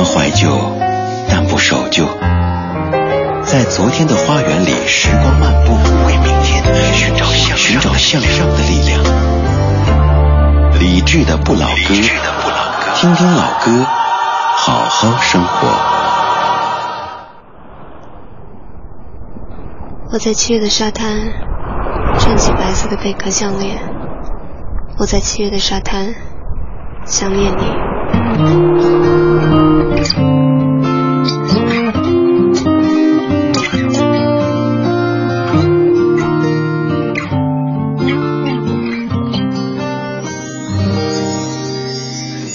么怀旧，但不守旧。在昨天的花园里，时光漫步，为明天寻找向寻找向上的力量。理智的不老歌，听听老歌，好好生活。我在七月的沙滩，穿起白色的贝壳项链。我在七月的沙滩，想念你。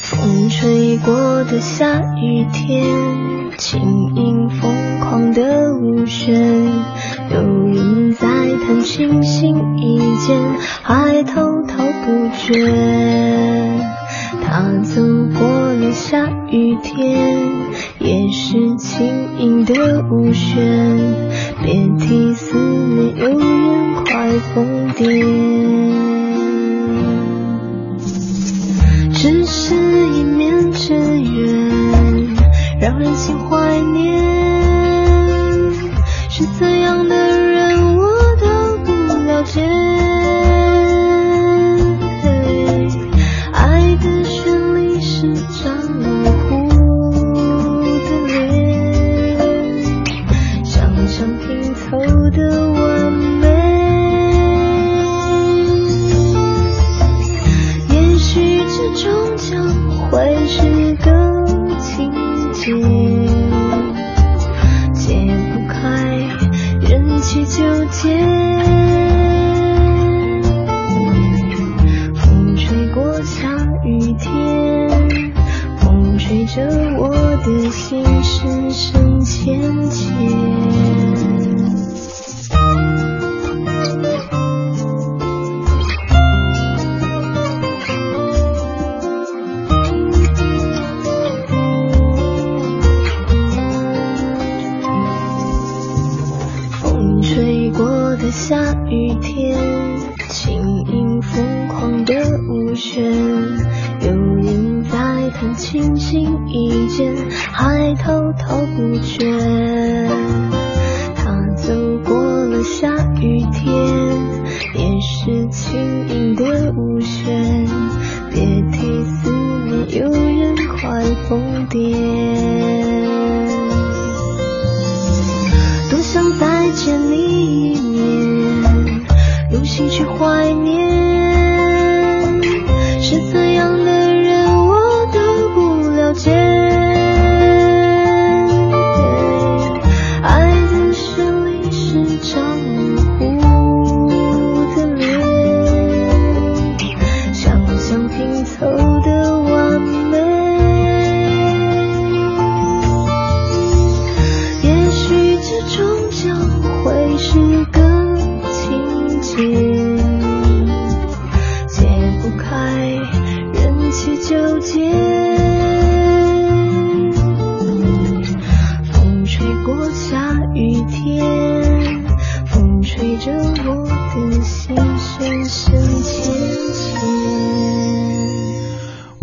风吹过的下雨天，轻盈疯狂的舞旋，有人在弹琴心一间，还滔滔不绝。雨天，也是轻盈的舞旋，别提思念有人快疯癫。只是一面之缘，让人心怀念。是怎样的人，我都不了解。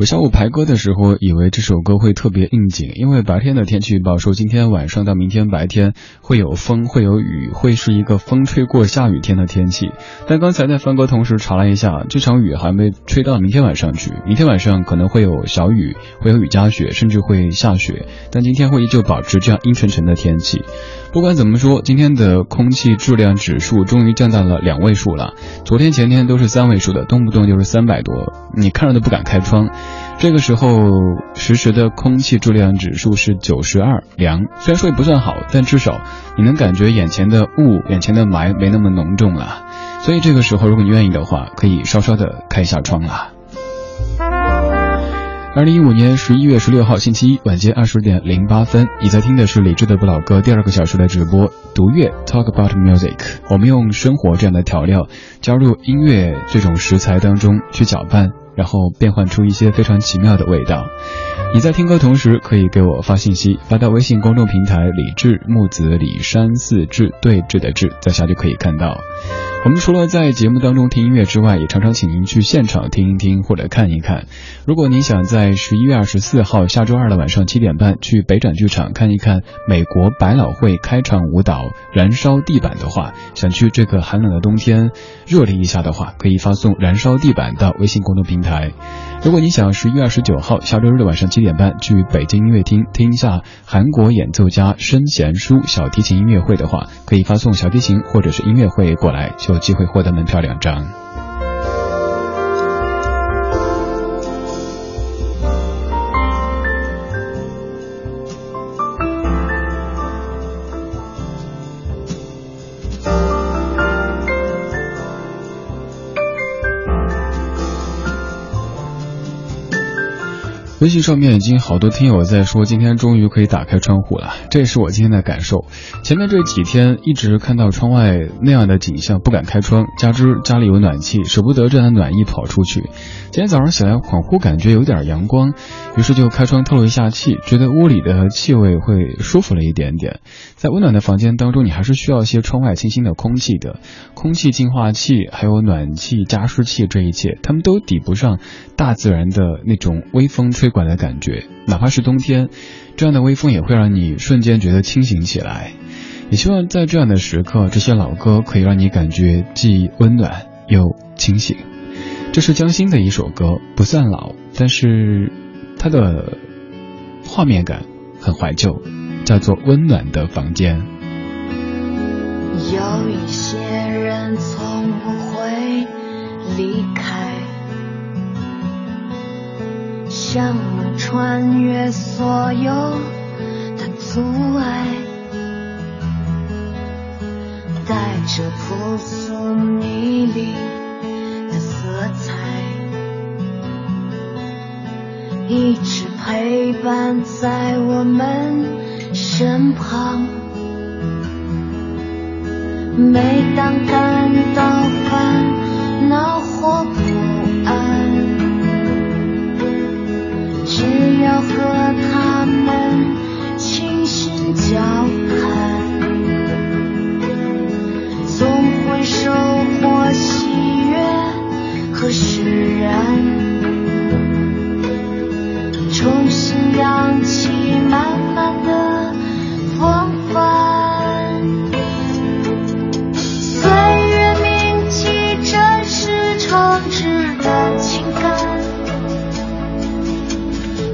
我下午排歌的时候，以为这首歌会特别应景，因为白天的天气预报说今天晚上到明天白天会有风，会有雨，会是一个风吹过下雨天的天气。但刚才在翻歌同时查了一下，这场雨还没吹到明天晚上去，明天晚上可能会有小雨，会有雨夹雪，甚至会下雪。但今天会依旧保持这样阴沉沉的天气。不管怎么说，今天的空气质量指数终于降到了两位数了。昨天前天都是三位数的，动不动就是三百多，你看着都不敢开窗。这个时候实时的空气质量指数是九十二，良。虽然说也不算好，但至少你能感觉眼前的雾、眼前的霾没那么浓重了。所以这个时候，如果你愿意的话，可以稍稍的开一下窗了。二零一五年十一月十六号星期一晚间二十点零八分，你在听的是李志的不老歌第二个小时的直播，读乐 Talk About Music。我们用生活这样的调料，加入音乐这种食材当中去搅拌，然后变换出一些非常奇妙的味道。你在听歌同时，可以给我发信息，发到微信公众平台“李志木子李山四志对峙的志”，在下就可以看到。我们除了在节目当中听音乐之外，也常常请您去现场听一听或者看一看。如果您想在十一月二十四号下周二的晚上七点半去北展剧场看一看美国百老汇开场舞蹈《燃烧地板》的话，想去这个寒冷的冬天热烈一下的话，可以发送“燃烧地板”到微信公众平台。如果你想十一月二十九号下周日的晚上七点半去北京音乐厅听一下韩国演奏家申贤书小提琴音乐会的话，可以发送小提琴或者是音乐会过来，就有机会获得门票两张。微信上面已经好多听友在说，今天终于可以打开窗户了，这也是我今天的感受。前面这几天一直看到窗外那样的景象，不敢开窗，加之家里有暖气，舍不得这样的暖意跑出去。今天早上起来，恍惚感觉有点阳光，于是就开窗透了一下气，觉得屋里的气味会舒服了一点点。在温暖的房间当中，你还是需要一些窗外清新的空气的，空气净化器、还有暖气、加湿器，这一切，他们都抵不上大自然的那种微风吹。管的感觉，哪怕是冬天，这样的微风也会让你瞬间觉得清醒起来。也希望在这样的时刻，这些老歌可以让你感觉既温暖又清醒。这是江心的一首歌，不算老，但是它的画面感很怀旧，叫做《温暖的房间》。有一些人从不会离开。像我穿越所有的阻碍，带着朴素迷离的色彩，一直陪伴在我们身旁。每当感到烦恼或不安。只要和他们倾心交谈，总会收获喜悦和释然，重新扬起满满的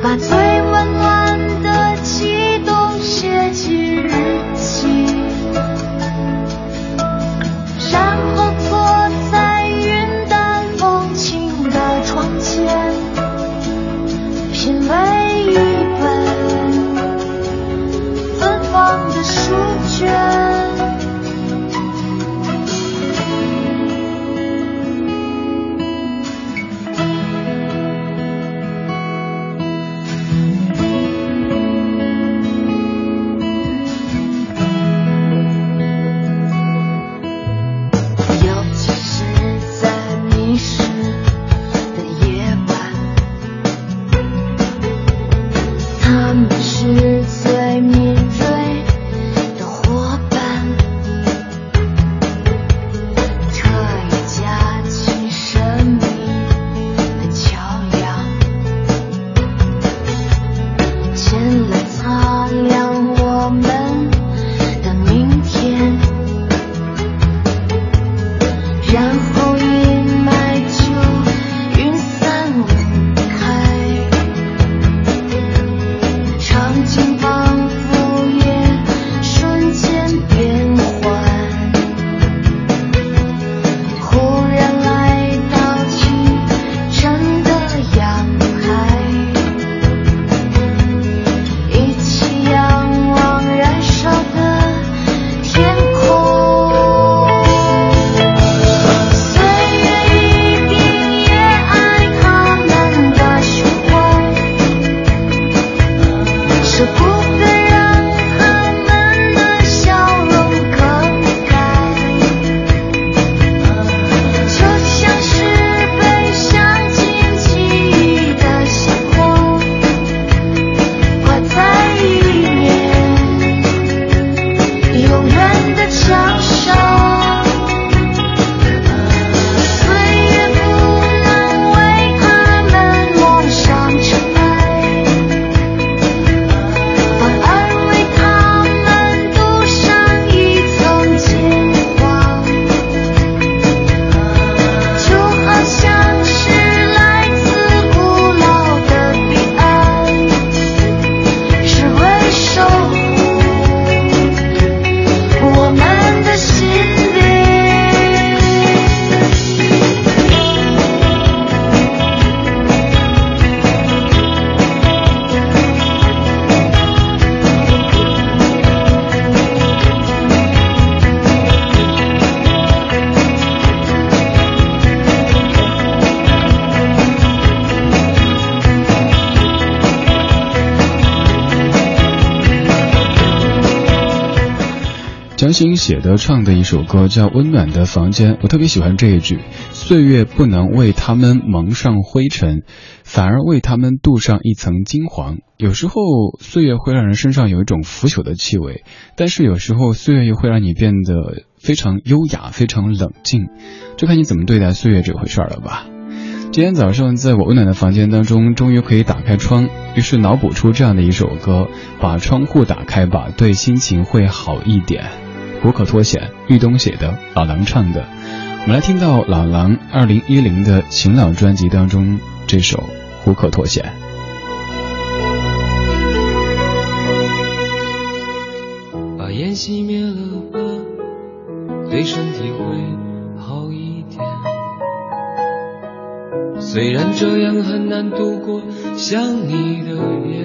把最写的唱的一首歌叫《温暖的房间》，我特别喜欢这一句：岁月不能为他们蒙上灰尘，反而为他们镀上一层金黄。有时候岁月会让人身上有一种腐朽的气味，但是有时候岁月又会让你变得非常优雅、非常冷静，就看你怎么对待岁月这回事了吧。今天早上在我温暖的房间当中，终于可以打开窗，于是脑补出这样的一首歌：把窗户打开吧，对心情会好一点。胡可脱险，玉东写的，老狼唱的。我们来听到老狼二零一零的晴朗专辑当中这首《胡可脱险》。把烟熄灭了吧，对身体会好一点。虽然这样很难度过想你的夜，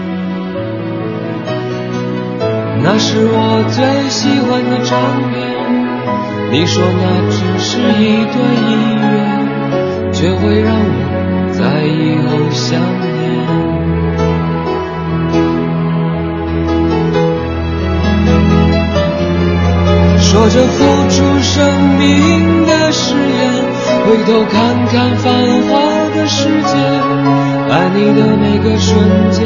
那是我最喜欢的唱片，你说那只是一段音乐，却会让我在以后想念。说着付出生命的誓言。回头看看繁华的世界，爱你的每个瞬间，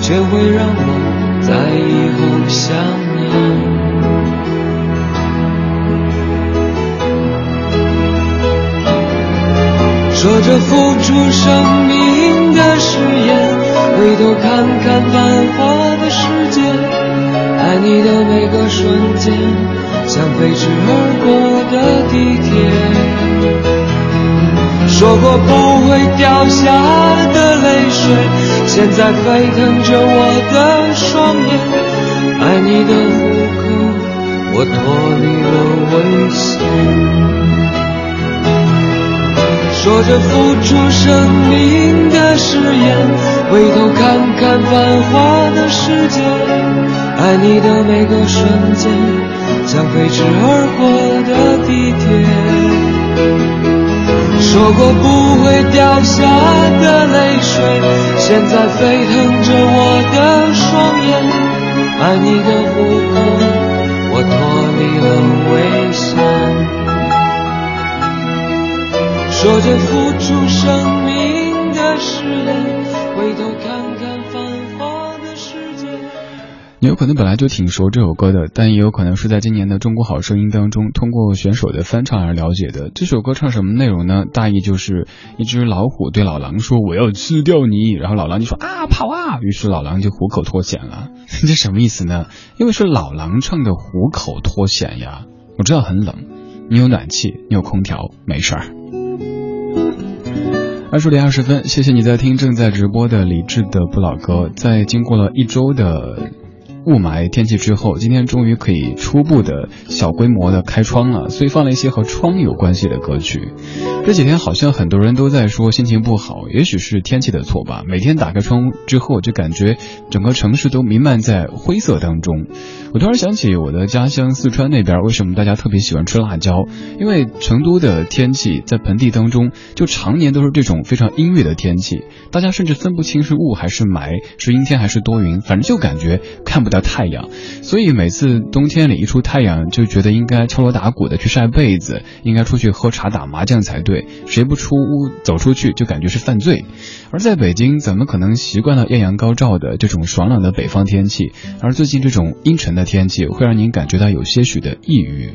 却会让我在以后想念。说着付出生命的誓言，回头看看繁华的世界，爱你的每个瞬间。像飞驰而过的地铁，说过不会掉下的泪水，现在沸腾着我的双眼。爱你的虎口，我脱离了危险。说着付出生命的誓言，回头看看繁华的世界，爱你的每个瞬间。像飞驰而过的地铁，说过不会掉下的泪水，现在沸腾着我的双眼。爱你的虎口，我脱离了危险。说着付出生命可能本来就挺熟这首歌的，但也有可能是在今年的《中国好声音》当中通过选手的翻唱而了解的。这首歌唱什么内容呢？大意就是一只老虎对老狼说：“我要吃掉你。”然后老狼就说：“啊，跑啊！”于是老狼就虎口脱险了。这什么意思呢？因为是老狼唱的虎口脱险呀。我知道很冷，你有暖气，你有空调，没事儿。二十点二十分，谢谢你在听正在直播的李志的不老歌，在经过了一周的。雾霾天气之后，今天终于可以初步的小规模的开窗了，所以放了一些和窗有关系的歌曲。这几天好像很多人都在说心情不好，也许是天气的错吧。每天打开窗之后，就感觉整个城市都弥漫在灰色当中。我突然想起我的家乡四川那边，为什么大家特别喜欢吃辣椒？因为成都的天气在盆地当中就常年都是这种非常阴郁的天气，大家甚至分不清是雾还是霾，是阴天还是多云，反正就感觉看不到。太阳，所以每次冬天里一出太阳，就觉得应该敲锣打鼓的去晒被子，应该出去喝茶打麻将才对。谁不出屋走出去，就感觉是犯罪。而在北京，怎么可能习惯了艳阳高照的这种爽朗的北方天气？而最近这种阴沉的天气，会让您感觉到有些许的抑郁。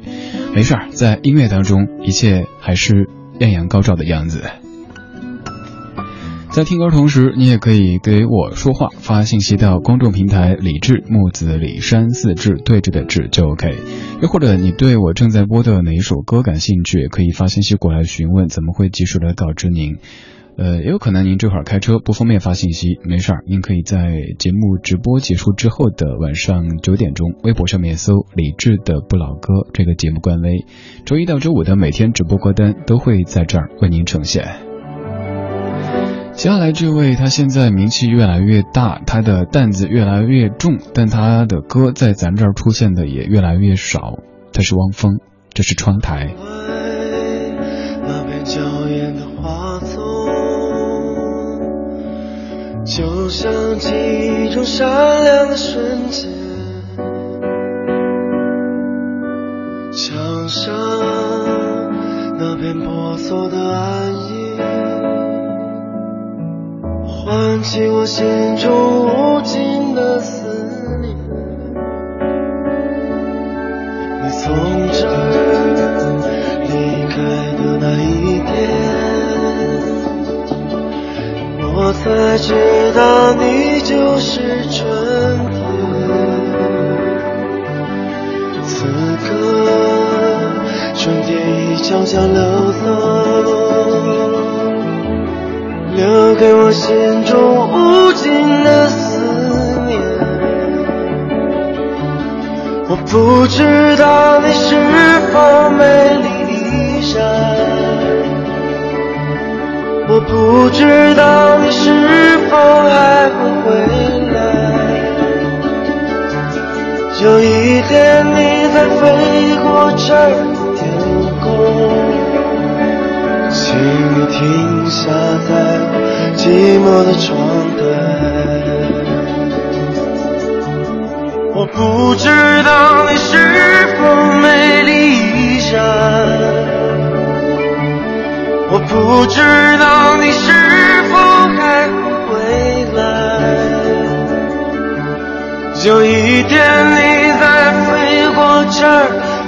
没事儿，在音乐当中，一切还是艳阳高照的样子。在听歌同时，你也可以给我说话，发信息到公众平台“李志木子李山四志对着的志”就 OK。又或者你对我正在播的哪一首歌感兴趣，也可以发信息过来询问，怎么会及时的告知您。呃，也有可能您这会儿开车不方便发信息，没事儿，您可以在节目直播结束之后的晚上九点钟，微博上面搜“李志的不老歌”这个节目官微，周一到周五的每天直播歌单都会在这儿为您呈现。接下来这位，他现在名气越来越大，他的担子越来越重，但他的歌在咱这儿出现的也越来越少。他是汪峰，这是窗台。那片娇艳的花丛，就像记忆中闪亮的瞬间。墙上那片婆娑的暗影。唤起我心中无尽的思念。你从这离开的那一天，我才知道你就是春天。此刻，春天已悄悄溜走。留给我心中无尽的思念。我不知道你是否美丽依然，我不知道你是否还会回来。有一天你在飞过这儿天空。请你停下在寂寞的窗台。我不知道你是否美丽依然，我不知道你是否还会回来。有一天你在飞过这儿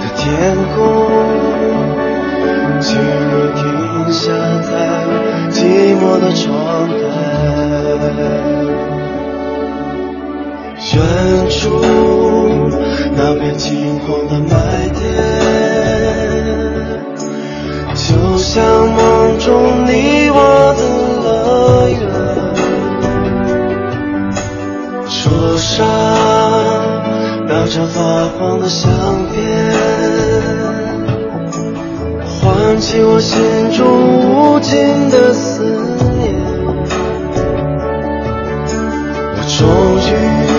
的天空。请你停下在寂寞的窗台，远处那片金黄的麦田，就像梦中你我的乐园。桌上那张发黄的相片。唤起我心中无尽的思念。我终于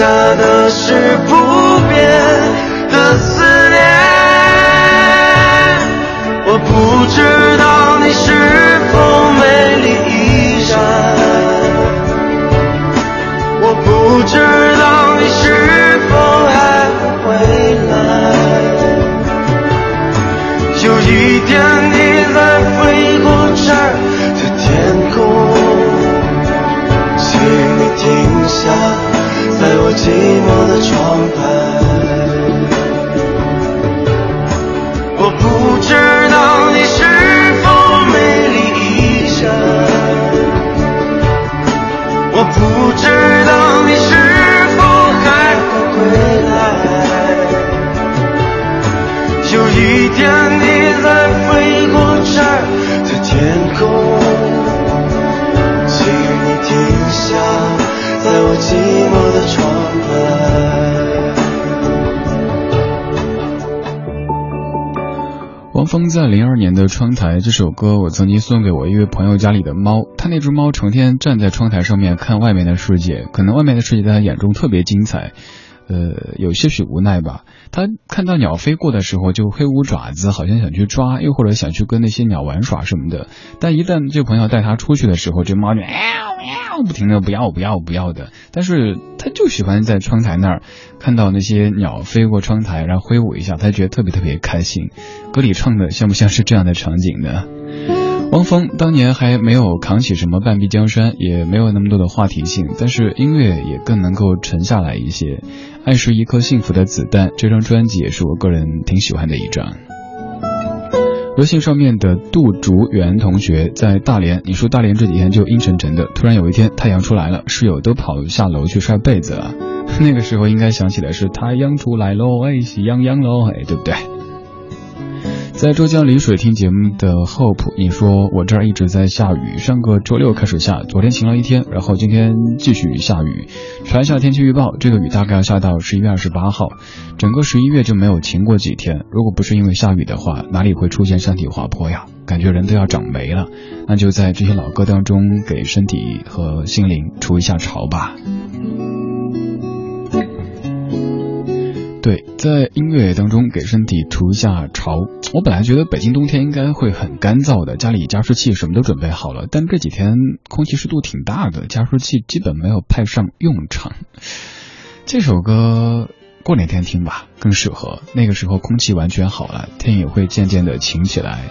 下的是不变的思念，我不知道你是否美丽依然，我不知道你是否还回来。有一天你再飞过这儿。天你在飞过这儿的天空，请你停下，在我寂寞的窗台。汪峰在零二年的《窗台》这首歌，我曾经送给我一位朋友家里的猫。他那只猫成天站在窗台上面看外面的世界，可能外面的世界在他眼中特别精彩，呃，有些许无奈吧。他看到鸟飞过的时候就挥舞爪子，好像想去抓，又或者想去跟那些鸟玩耍什么的。但一旦这朋友带他出去的时候，这猫就喵喵不停的不要不要不要的。但是他就喜欢在窗台那儿看到那些鸟飞过窗台，然后挥舞一下，他觉得特别特别开心。歌里唱的像不像是这样的场景呢？汪峰当年还没有扛起什么半壁江山，也没有那么多的话题性，但是音乐也更能够沉下来一些。爱是一颗幸福的子弹，这张专辑也是我个人挺喜欢的一张。微信上面的杜竹园同学在大连，你说大连这几天就阴沉沉的，突然有一天太阳出来了，室友都跑下楼去晒被子了。那个时候应该想起来是太阳出来喽，哎，喜洋洋喽，哎，对不对？在浙江丽水听节目的 Hope，你说我这儿一直在下雨，上个周六开始下，昨天晴了一天，然后今天继续下雨。查一下天气预报，这个雨大概要下到十一月二十八号，整个十一月就没有晴过几天。如果不是因为下雨的话，哪里会出现山体滑坡呀？感觉人都要长霉了。那就在这些老歌当中，给身体和心灵除一下潮吧。对，在音乐当中给身体除一下潮。我本来觉得北京冬天应该会很干燥的，家里加湿器什么都准备好了，但这几天空气湿度挺大的，加湿器基本没有派上用场。这首歌过两天听吧，更适合。那个时候空气完全好了，天也会渐渐的晴起来。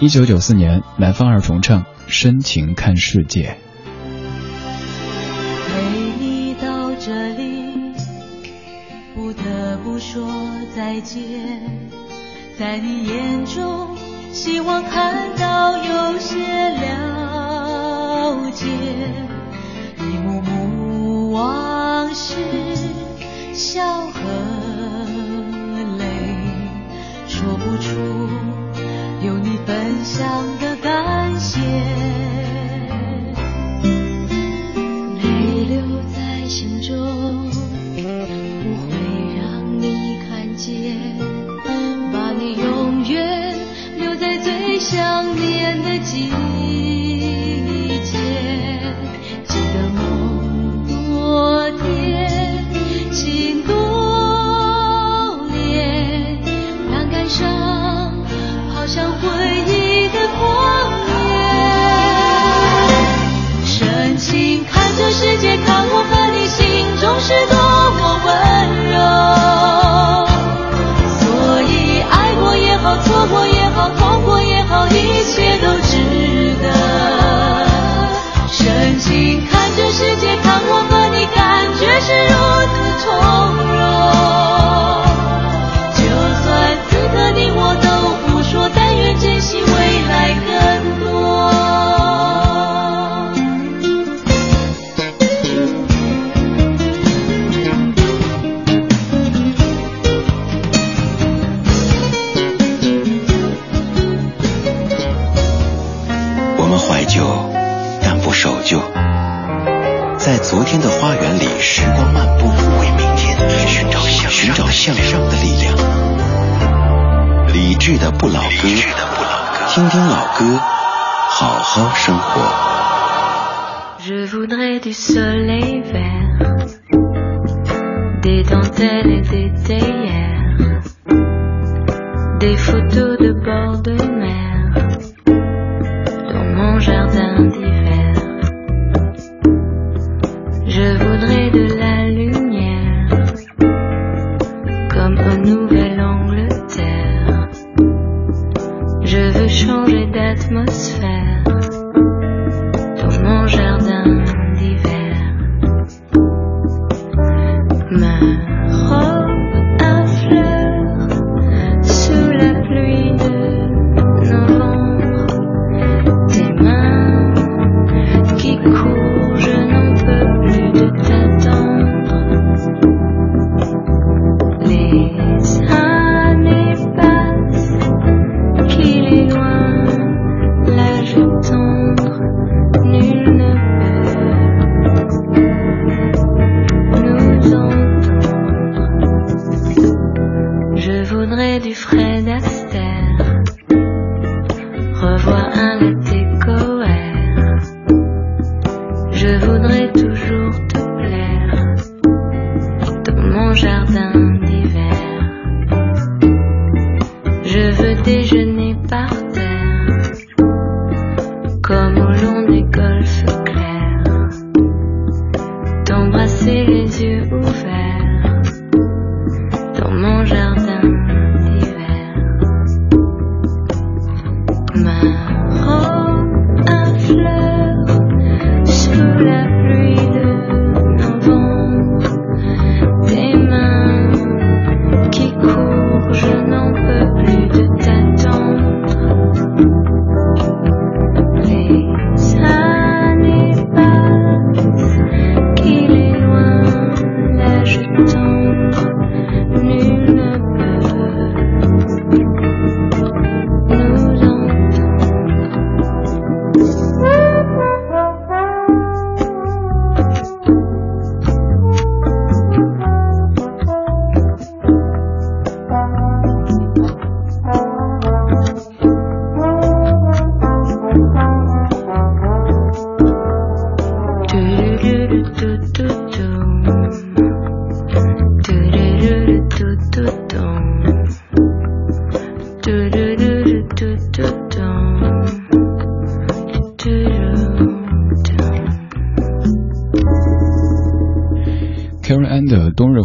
一九九四年，南方二重唱《深情看世界》。见。在你眼中，希望看到有些了解。一幕幕往事，笑和泪，说不出有你分享的感谢。泪留在心中，季节，记得梦多甜，心多恋，让感伤好像回忆的旷野。深情看这世界，看我和你，心中是多么温柔。所以爱过也好，错。好好生活。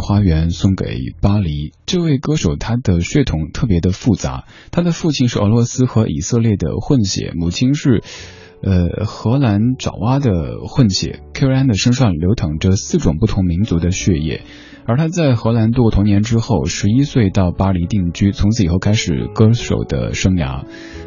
花园》送给巴黎。这位歌手他的血统特别的复杂，他的父亲是俄罗斯和以色列的混血，母亲是。呃，荷兰爪哇的混血，Karen Ann 的身上流淌着四种不同民族的血液，而他在荷兰度过童年之后，十一岁到巴黎定居，从此以后开始歌手的生涯。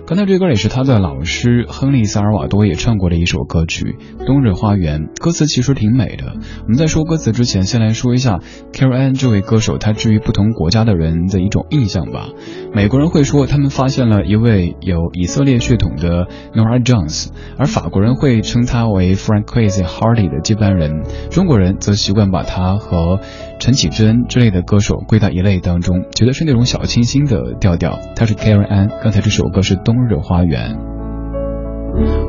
刚才这歌也是他的老师亨利·萨尔瓦多也唱过的一首歌曲《冬日花园》，歌词其实挺美的。我们在说歌词之前，先来说一下 Karen Ann 这位歌手，他至于不同国家的人的一种印象吧。美国人会说他们发现了一位有以色列血统的 Nora Jones，而法国人会称他为 Frank Crazy Hardy 的接班人，中国人则习惯把他和陈绮贞之类的歌手归到一类当中，觉得是那种小清新的调调。他是 Karen Ann，刚才这首歌是《冬日花园》。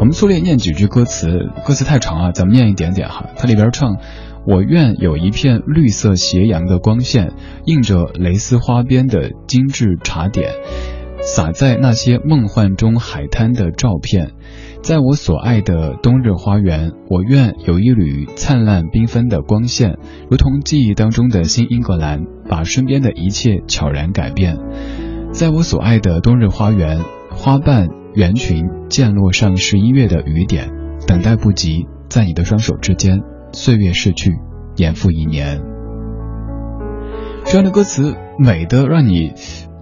我们粗略念几句歌词，歌词太长啊，咱们念一点点哈。它里边唱：“我愿有一片绿色斜阳的光线，映着蕾丝花边的精致茶点，洒在那些梦幻中海滩的照片。在我所爱的冬日花园，我愿有一缕灿烂缤纷的光线，如同记忆当中的新英格兰，把身边的一切悄然改变。在我所爱的冬日花园，花瓣圆裙溅落上十一月的雨点，等待不及，在你的双手之间，岁月逝去，年复一年。这样的歌词美得让你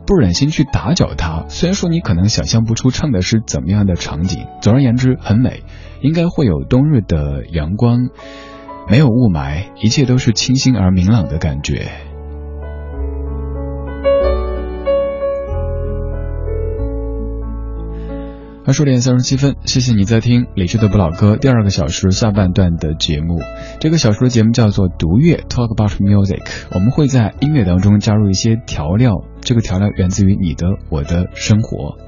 不忍心去打搅它。虽然说你可能想象不出唱的是怎么样的场景，总而言之很美，应该会有冬日的阳光，没有雾霾，一切都是清新而明朗的感觉。二十点三十七分，谢谢你在听李智的不老歌第二个小时下半段的节目。这个小时的节目叫做读乐 （Talk about music），我们会在音乐当中加入一些调料，这个调料源自于你的、我的生活。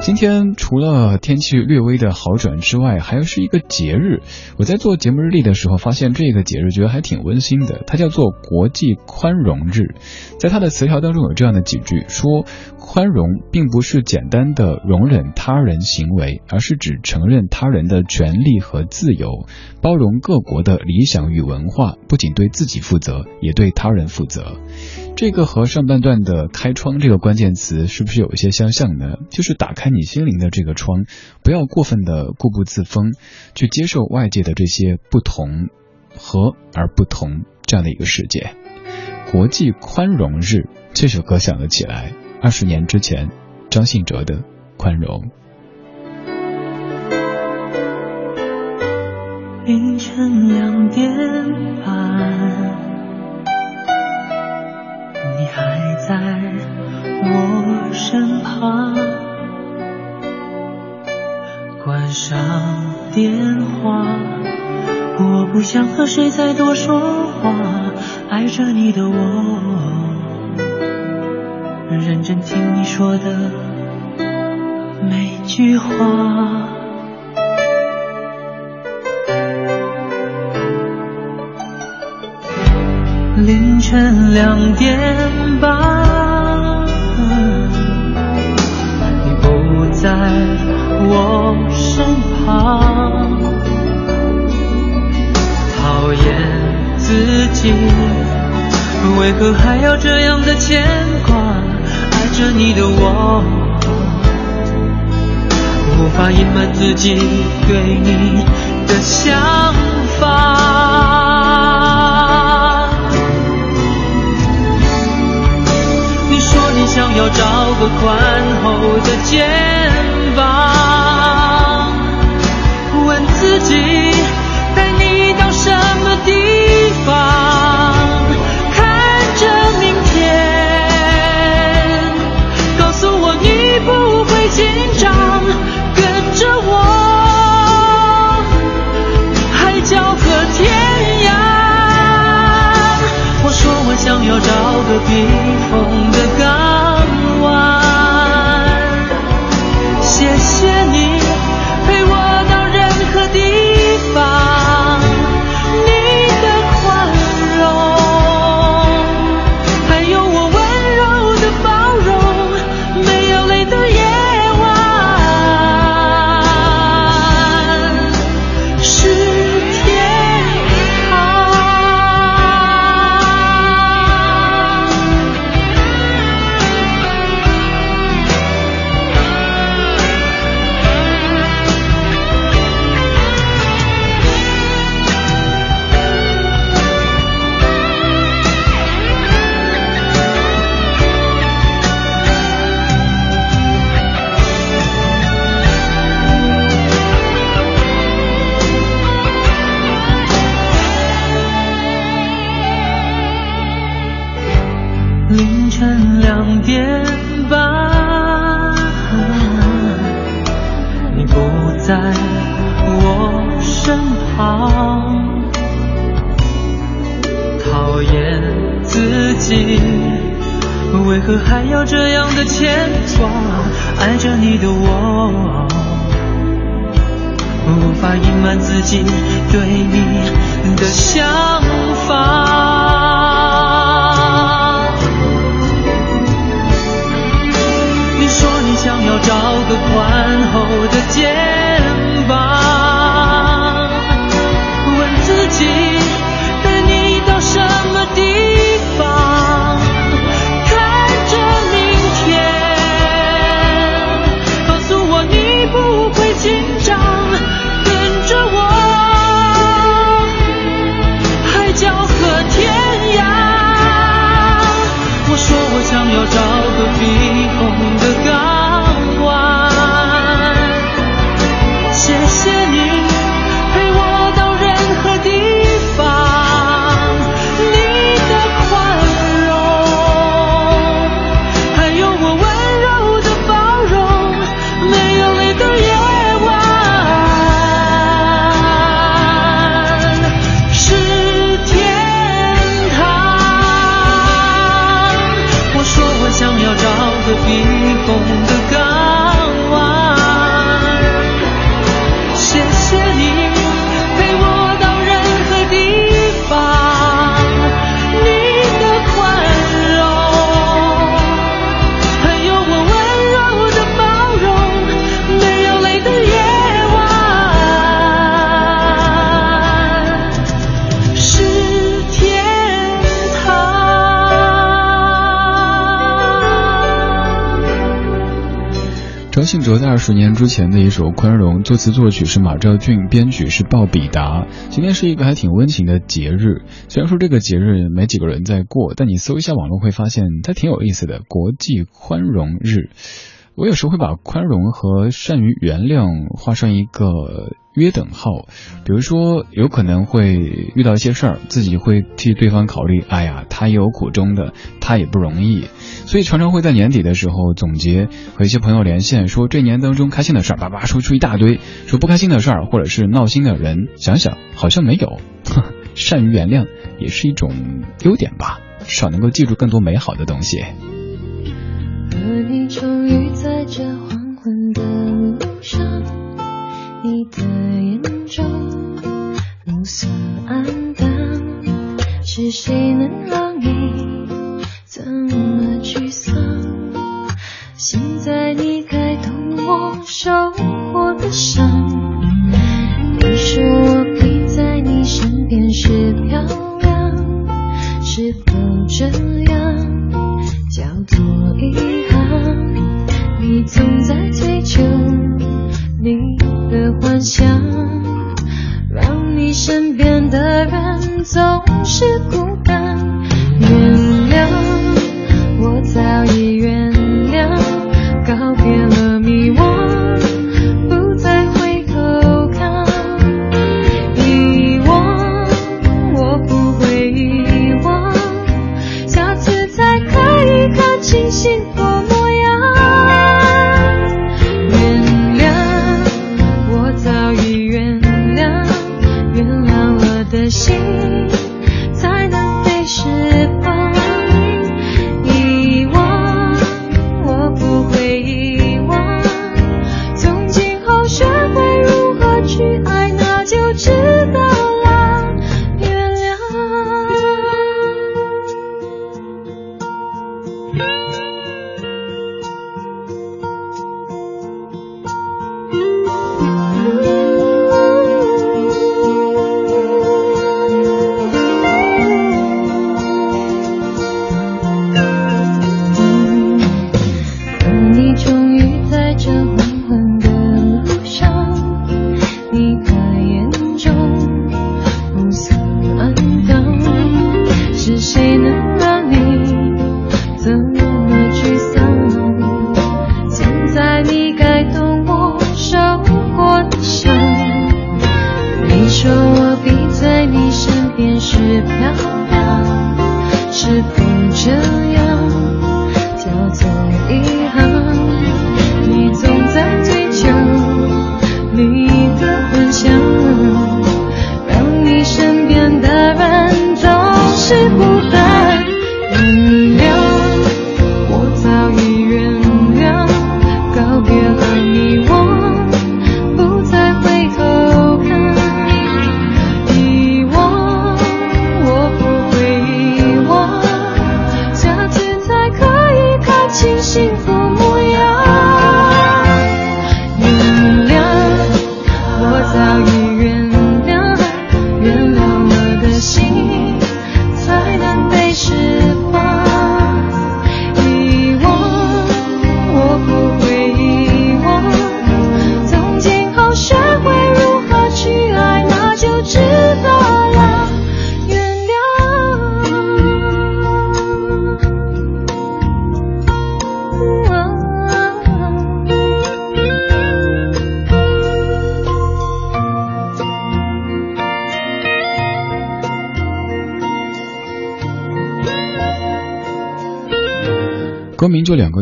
今天除了天气略微的好转之外，还是一个节日。我在做节目日历的时候，发现这个节日觉得还挺温馨的。它叫做国际宽容日，在它的词条当中有这样的几句，说宽容并不是简单的容忍他人行为，而是指承认他人的权利和自由，包容各国的理想与文化，不仅对自己负责，也对他人负责。这个和上半段的“开窗”这个关键词是不是有一些相像呢？就是打开你心灵的这个窗，不要过分的固步自封，去接受外界的这些不同和而不同这样的一个世界。国际宽容日这首歌想了起来，二十年之前，张信哲的《宽容》。凌晨两点半。你还在我身旁，关上电话，我不想和谁再多说话。爱着你的我，认真听你说的每句话。晨两点半，你不在我身旁，讨厌自己，为何还要这样的牵挂？爱着你的我，无法隐瞒自己对你的想想要找个宽厚的肩膀，问自己带你到什么地方，自己对你的想法。你说你想要找个宽厚的肩膀问自己 años 张信哲在二十年之前的一首《宽容》，作词作曲是马兆俊，编曲是鲍比达。今天是一个还挺温情的节日，虽然说这个节日没几个人在过，但你搜一下网络会发现它挺有意思的——国际宽容日。我有时候会把宽容和善于原谅画上一个约等号，比如说有可能会遇到一些事儿，自己会替对方考虑，哎呀，他也有苦衷的，他也不容易，所以常常会在年底的时候总结，和一些朋友连线，说这一年当中开心的事儿，叭叭说出一大堆，说不开心的事儿或者是闹心的人，想想好像没有，善于原谅也是一种优点吧，少能够记住更多美好的东西。和你重遇在这黄昏的路上，你的眼中暮色暗淡，是谁能让你这么沮丧？现在你该懂我受过的伤。你说我陪在你身边是漂亮，是否这样叫做遗憾？你总在追求你的幻想，让你身边的人总是孤单。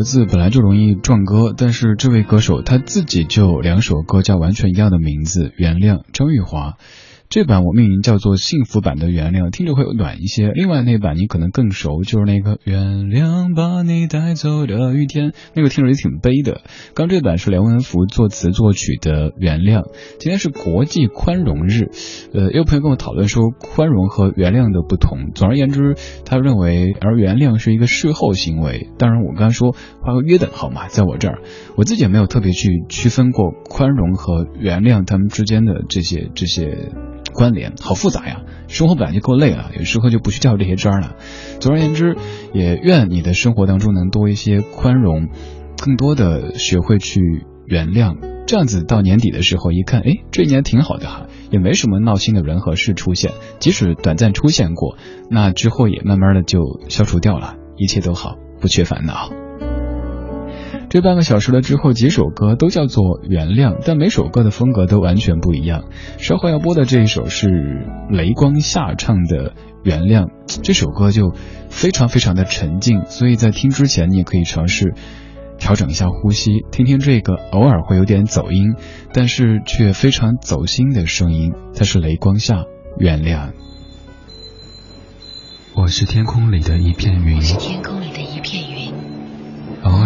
字，本来就容易撞歌，但是这位歌手他自己就两首歌叫完全一样的名字，《原谅》张玉华。这版我命名叫做幸福版的原谅，听着会暖一些。另外那版你可能更熟，就是那个原谅把你带走的雨天，那个听着也挺悲的。刚这版是梁文福作词作曲的原谅。今天是国际宽容日，呃，也有朋友跟我讨论说宽容和原谅的不同。总而言之，他认为而原谅是一个事后行为。当然我刚才说画个约等号嘛，在我这儿，我自己也没有特别去区分过宽容和原谅他们之间的这些这些。关联好复杂呀，生活本来就够累了，有时候就不去较这些真了。总而言之，也愿你的生活当中能多一些宽容，更多的学会去原谅。这样子到年底的时候一看，哎，这一年挺好的哈，也没什么闹心的人和事出现，即使短暂出现过，那之后也慢慢的就消除掉了，一切都好，不缺烦恼。这半个小时了之后，几首歌都叫做原谅，但每首歌的风格都完全不一样。稍后要播的这一首是雷光夏唱的《原谅》，这首歌就非常非常的沉静，所以在听之前你也可以尝试。调整一下呼吸，听听这个偶尔会有点走音，但是却非常走心的声音。它是雷光下原谅。我是天空里的一片云，是天空里的一片云，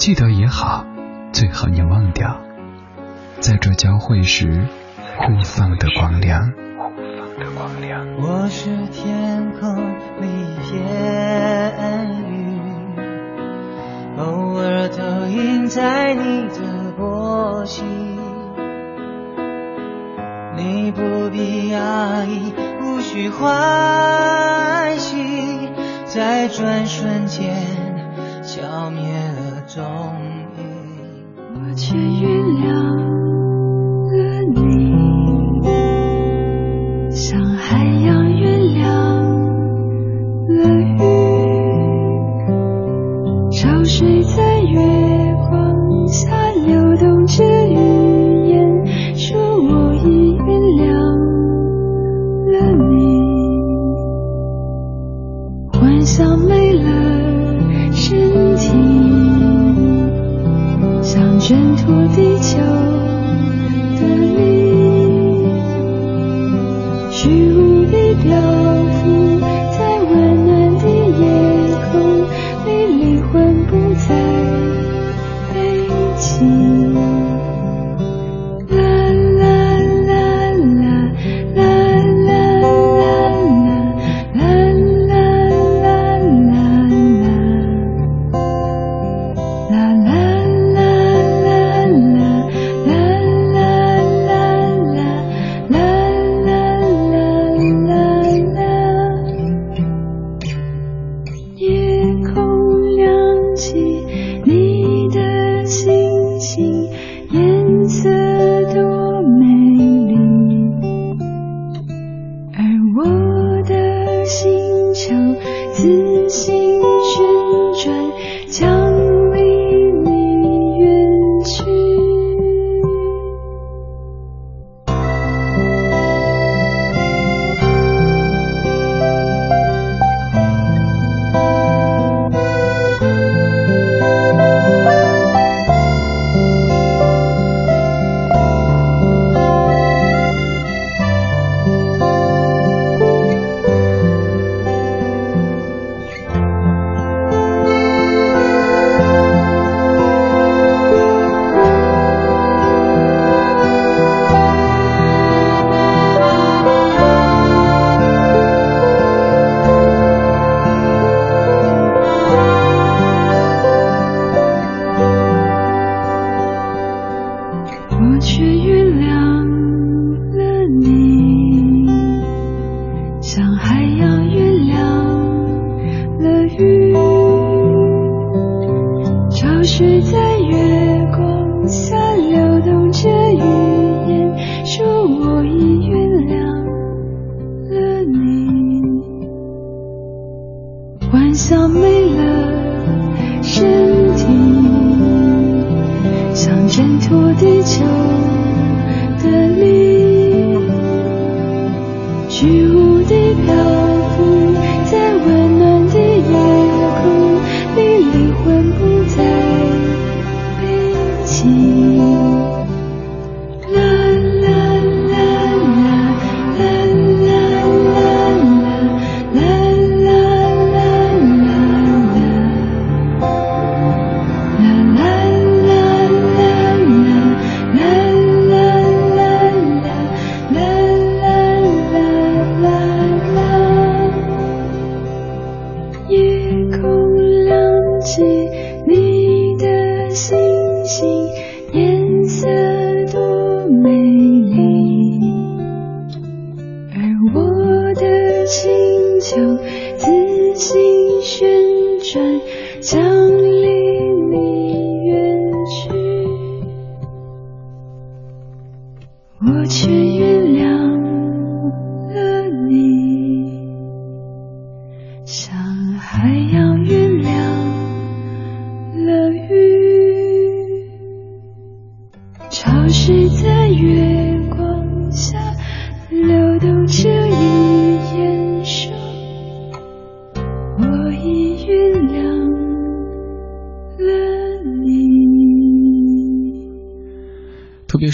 记得也好，最好你忘掉，在这交汇时互放的光亮。我是天空里片云，偶尔投影在你的波心。你不必压抑，无需欢喜，在转瞬间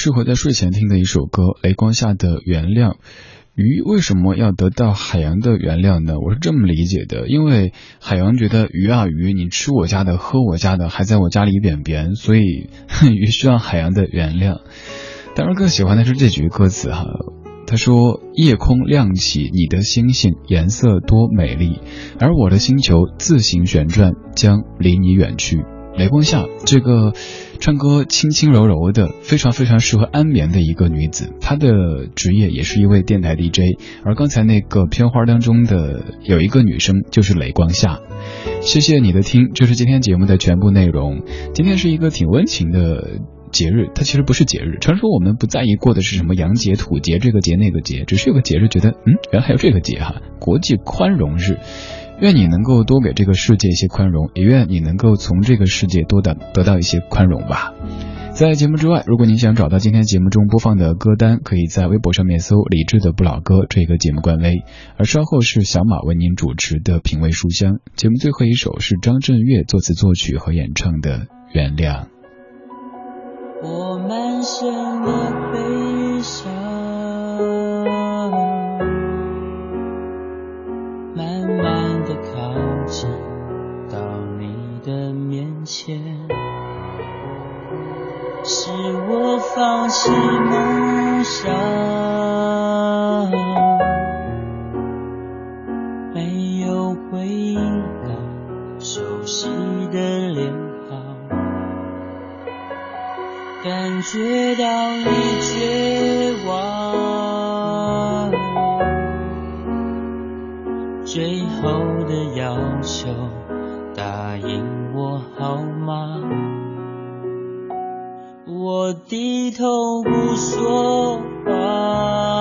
适合在睡前听的一首歌，《雷光下的原谅》。鱼为什么要得到海洋的原谅呢？我是这么理解的，因为海洋觉得鱼啊鱼，你吃我家的，喝我家的，还在我家里便便，所以 鱼需要海洋的原谅。当然，更喜欢的是这句歌词哈，他说：“夜空亮起你的星星，颜色多美丽，而我的星球自行旋转，将离你远去。”雷光下，这个唱歌轻轻柔柔的，非常非常适合安眠的一个女子。她的职业也是一位电台 DJ。而刚才那个片花当中的有一个女生，就是雷光下。谢谢你的听，这是今天节目的全部内容。今天是一个挺温情的节日，它其实不是节日。传说我们不在意过的是什么洋节、土节，这个节那个节，只是有个节日，觉得嗯，原来还有这个节哈，国际宽容日。愿你能够多给这个世界一些宽容，也愿你能够从这个世界多的得到一些宽容吧。在节目之外，如果您想找到今天节目中播放的歌单，可以在微博上面搜“李志的不老歌”这个节目官微。而稍后是小马为您主持的品味书香节目，最后一首是张震岳作词作曲和演唱的《原谅》。我满身的我放弃梦想，没有回应到熟悉的脸庞，感觉到你绝望，最后的要求答应。我好吗？我低头不说话。